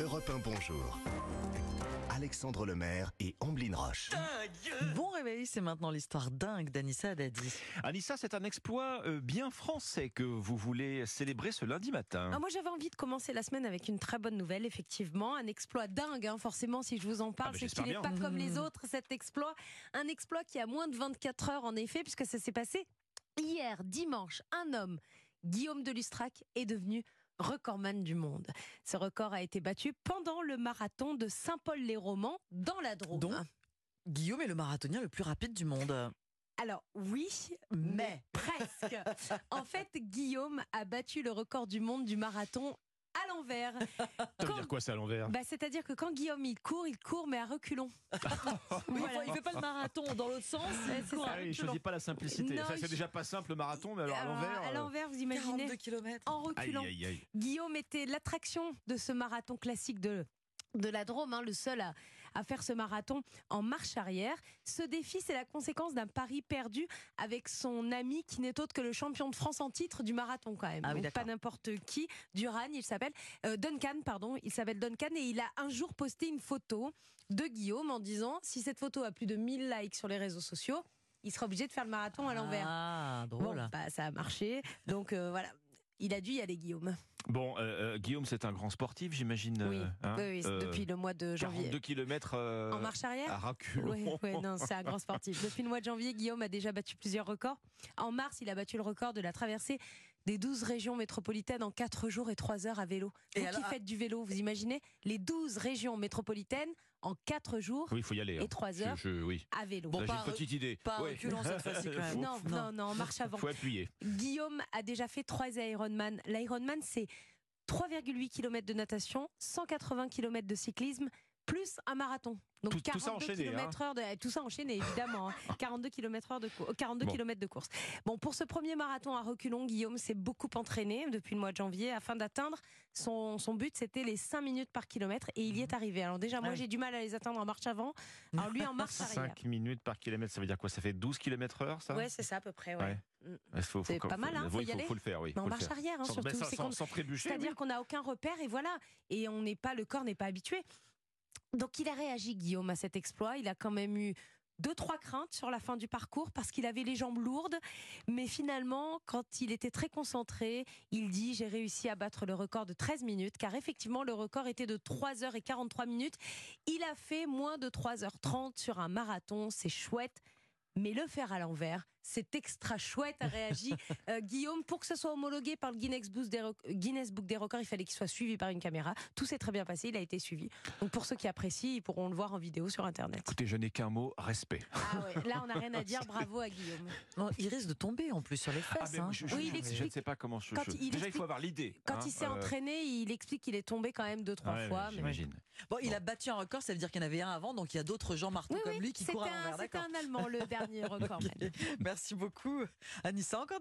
Europe 1 Bonjour. Alexandre Lemaire et Amblin Roche. Bon réveil, c'est maintenant l'histoire dingue d'Anissa Dadi. Anissa, c'est un exploit euh, bien français que vous voulez célébrer ce lundi matin. Ah, moi, j'avais envie de commencer la semaine avec une très bonne nouvelle, effectivement. Un exploit dingue, hein, forcément, si je vous en parle. Ah, c'est qu'il n'est pas comme les autres, cet exploit. Un exploit qui a moins de 24 heures, en effet, puisque ça s'est passé hier, dimanche. Un homme, Guillaume de Lustrac, est devenu recordman du monde. Ce record a été battu pendant le marathon de Saint-Paul-les-Romans, dans la Drôme. Donc Guillaume est le marathonien le plus rapide du monde. Alors oui, Mais. presque. en fait, Guillaume a battu le record du monde du marathon à l'envers. Ça veut Quand- dire quoi ça à l'envers Bah, C'est-à-dire que quand Guillaume il court, il court mais à reculons. Oui, Voilà. Il fait pas le marathon dans l'autre sens. Ouais, c'est il Ah oui, choisit pas la simplicité. Non, Ça, c'est déjà pas simple le marathon, mais alors à Alors, l'envers. à euh, l'envers, vous imaginez 42 km. En Aïe, reculant. aïe, aïe. Guillaume était l'attraction de ce marathon classique de de la Drôme, hein, le seul à, à faire ce marathon en marche arrière. Ce défi, c'est la conséquence d'un pari perdu avec son ami qui n'est autre que le champion de France en titre du marathon quand même. Ah oui, Donc, pas n'importe qui. Duran, il s'appelle euh, Duncan, pardon, il s'appelle Duncan et il a un jour posté une photo de Guillaume en disant si cette photo a plus de 1000 likes sur les réseaux sociaux, il sera obligé de faire le marathon à l'envers. Ah, Bon, drôle. bah, ça a marché. Donc euh, voilà, il a dû y aller, Guillaume. Bon, euh, euh, Guillaume, c'est un grand sportif, j'imagine. oui, euh, hein, oui, euh, depuis le mois de janvier. 42 km En marche arrière à. Oui, oui, non, c'est un grand sportif. Depuis le mois de janvier, Guillaume a déjà battu plusieurs records. En mars, il a battu le record de la traversée des 12 régions métropolitaines en 4 jours et 3 heures à vélo. Et Vous alors, qui ah- faites du vélo, vous imaginez? Les 12 régions métropolitaines en 4 jours Oui, faut y aller. Et hein. trois Je- heures. je- oui. à vélo. Bon, Là, j'ai pas- une petite idée. pas Ouais. reculant cette fois-ci, quand même. Non, non, non, marche avant. Faut appuyer. Guillaume a déjà fait 3 Ironman. L'Ironman, c'est 3,8 km de natation, 180 km de cyclisme, plus un marathon. Donc Tout- tout ça 42 enchaîné, hein. km heure de, tout ça enchaîné évidemment. hein. 42 km heure de cour- 42 Bon. km de course. Bon, pour ce premier marathon à reculons, Guillaume s'est beaucoup entraîné depuis le mois de janvier afin d'atteindre son, son but, c'était les 5 minutes par kilomètre et il y est arrivé. Alors déjà, moi j'ai du mal à les atteindre en marche avant. Alors lui en marche arrière. 5 minutes par kilomètre, ça veut dire quoi? Ça fait 12 km heure, ça? Ouais, c'est ça à peu près. Ouais. Ouais. Mm. C'est pas mal, hein, faut y faut, aller. faut le faire, oui. Mais en marche arrière, hein, Sans, surtout. C'est sans- sans. C'est-à-dire qu'on n'a aucun repère et voilà. Et on n'est pas, le corps n'est pas habitué. Donc il a réagi, Guillaume, à cet exploit. Il a quand même eu deux, trois craintes sur la fin du parcours parce qu'il avait les jambes lourdes. Mais finalement, quand il était très concentré, il dit J'ai réussi à battre le record de 13 minutes, car effectivement, le record était de 3 heures et 43 minutes. Il a fait moins de 3h30 sur un marathon. C'est chouette. Mais le faire à l'envers, c'est extra chouette, a réagi euh, Guillaume. Pour que ce soit homologué par le Guinness Book, des Rec- Guinness Book des records, il fallait qu'il soit suivi par une caméra. Tout s'est très bien passé, il a été suivi. Donc pour ceux qui apprécient, ils pourront le voir en vidéo sur Internet. Écoutez, je n'ai qu'un mot respect. Ah ouais, là on n'a rien à dire, bravo à Guillaume. Il risque de tomber en plus sur les fesses. Ah, mais hein. je, je- Oui, il je- je explique- ne sais pas comment je. Quand je- il Déjà, il explique- faut avoir l'idée. Quand hein, il s'est euh, entraîné, il explique qu'il est tombé quand même deux, trois ouais, fois. mais- J'imagine. Bon, il a battu un record, ça veut dire qu'il y en avait un avant, donc il y a d'autres gens marteaux Oui, comme oui, lui qui courent à un, l'envers. c'était un Allemand, le dernier record. Merci beaucoup, Anissa. Encore